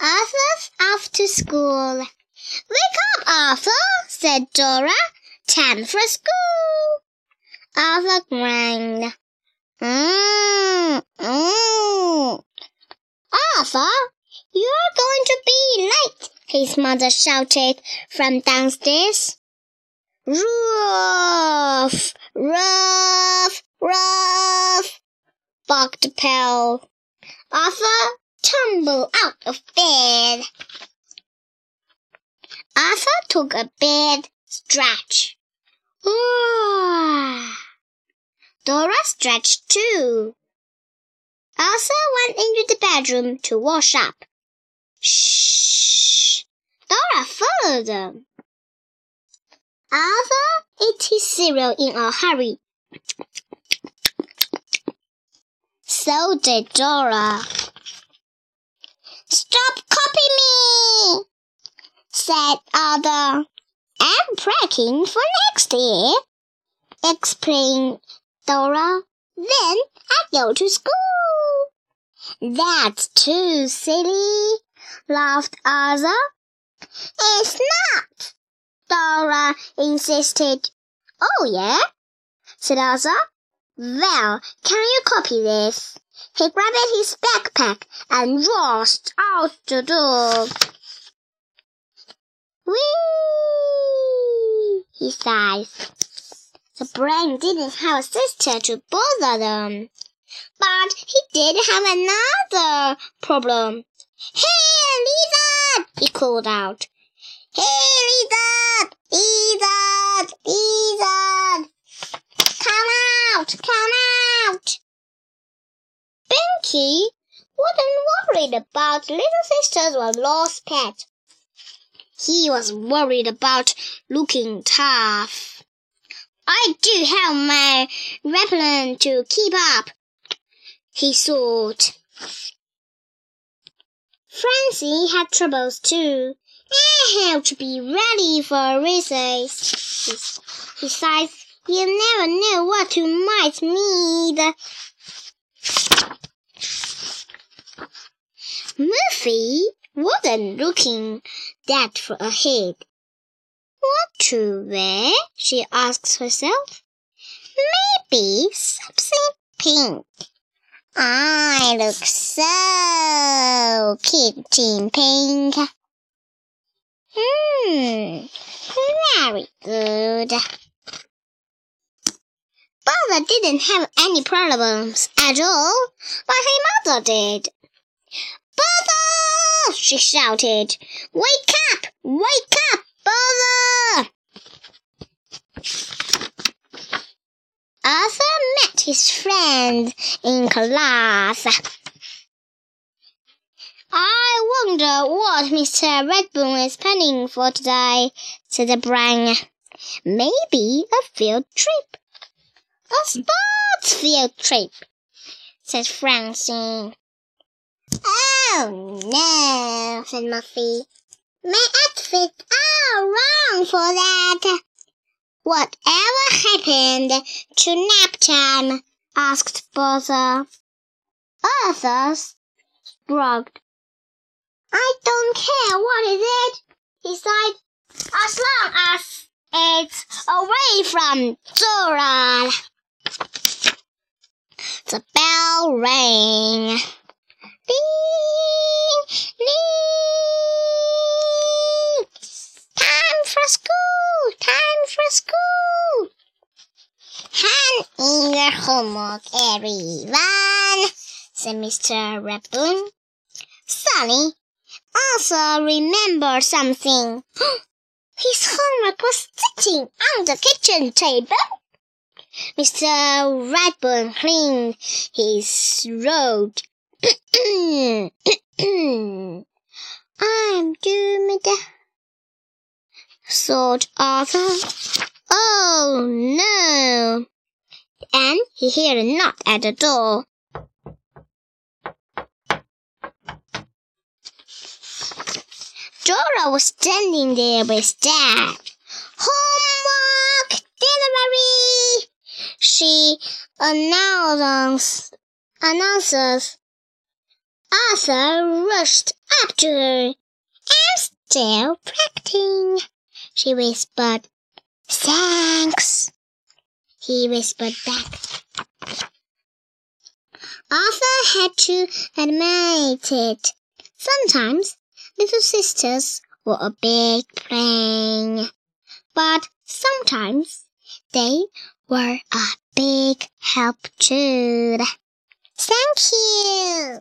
Arthur's off to school. Wake up, Arthur, said Dora. Time for school. Arthur grinned. Mmm, mmm. Arthur, you're going to be late, his mother shouted from downstairs. Ruff, ruff, ruff, barked Pal. Arthur tumbled out of bed. Arthur took a bed stretch. Dora stretched too. Elsa went into the bedroom to wash up. Shh! Dora followed them. Arthur ate his cereal in a hurry. So did Dora. Stop copying me, said Arthur. I'm practicing for next year, explained Dora. Then I go to school. That's too silly, laughed Arthur. It's not, Dora insisted. Oh, yeah? said Arthur. Well, can you copy this? He grabbed his backpack and rushed out the door. Whee! he sighed. The brain didn't have a sister to bother them. But he did have another problem. Hey, Lizard! he called out. Hey, Lizard! Lizard! Lizard! Come out! Come out! Binky wasn't worried about little sister's lost pet. He was worried about looking tough. I do have my repellent to keep up, he thought. Francine had troubles too. I have to be ready for recess. Besides, you never know what you might need. Muffy wasn't looking that far ahead. What to wear? she asked herself. Maybe something pink. I look so cute in pink. Hmm, very good. Bother didn't have any problems at all, but her mother did. Bother! she shouted. Wake up! Wake up, Bother! Arthur met his friend in class. I wonder what Mr. Ratburn is planning for today, said the brain. Maybe a field trip. A sports field trip, said Francine. Oh no, said Muffy. My outfits are wrong for that. Whatever happened to nap time? asked Bertha. Arthur shrugged. I don't care what is it, he sighed, as long as it's away from Dora. The bell rang. Ding! Ding! Time for school! Time for school! Hand in your homework, everyone, said Mr. Ratburn. Suddenly, also remember something. His homework was sitting on the kitchen table. Mr. Ratburn cleaned his throat. I'm doomed, thought Arthur. Oh no! And he heard a knock at the door. Dora was standing there with Dad. Homework delivery! She announced, announces Arthur rushed up to her. I'm still practicing, she whispered. Thanks, he whispered back. Arthur had to admit it. Sometimes little sisters were a big pain, but sometimes they were a big help too. Thank you.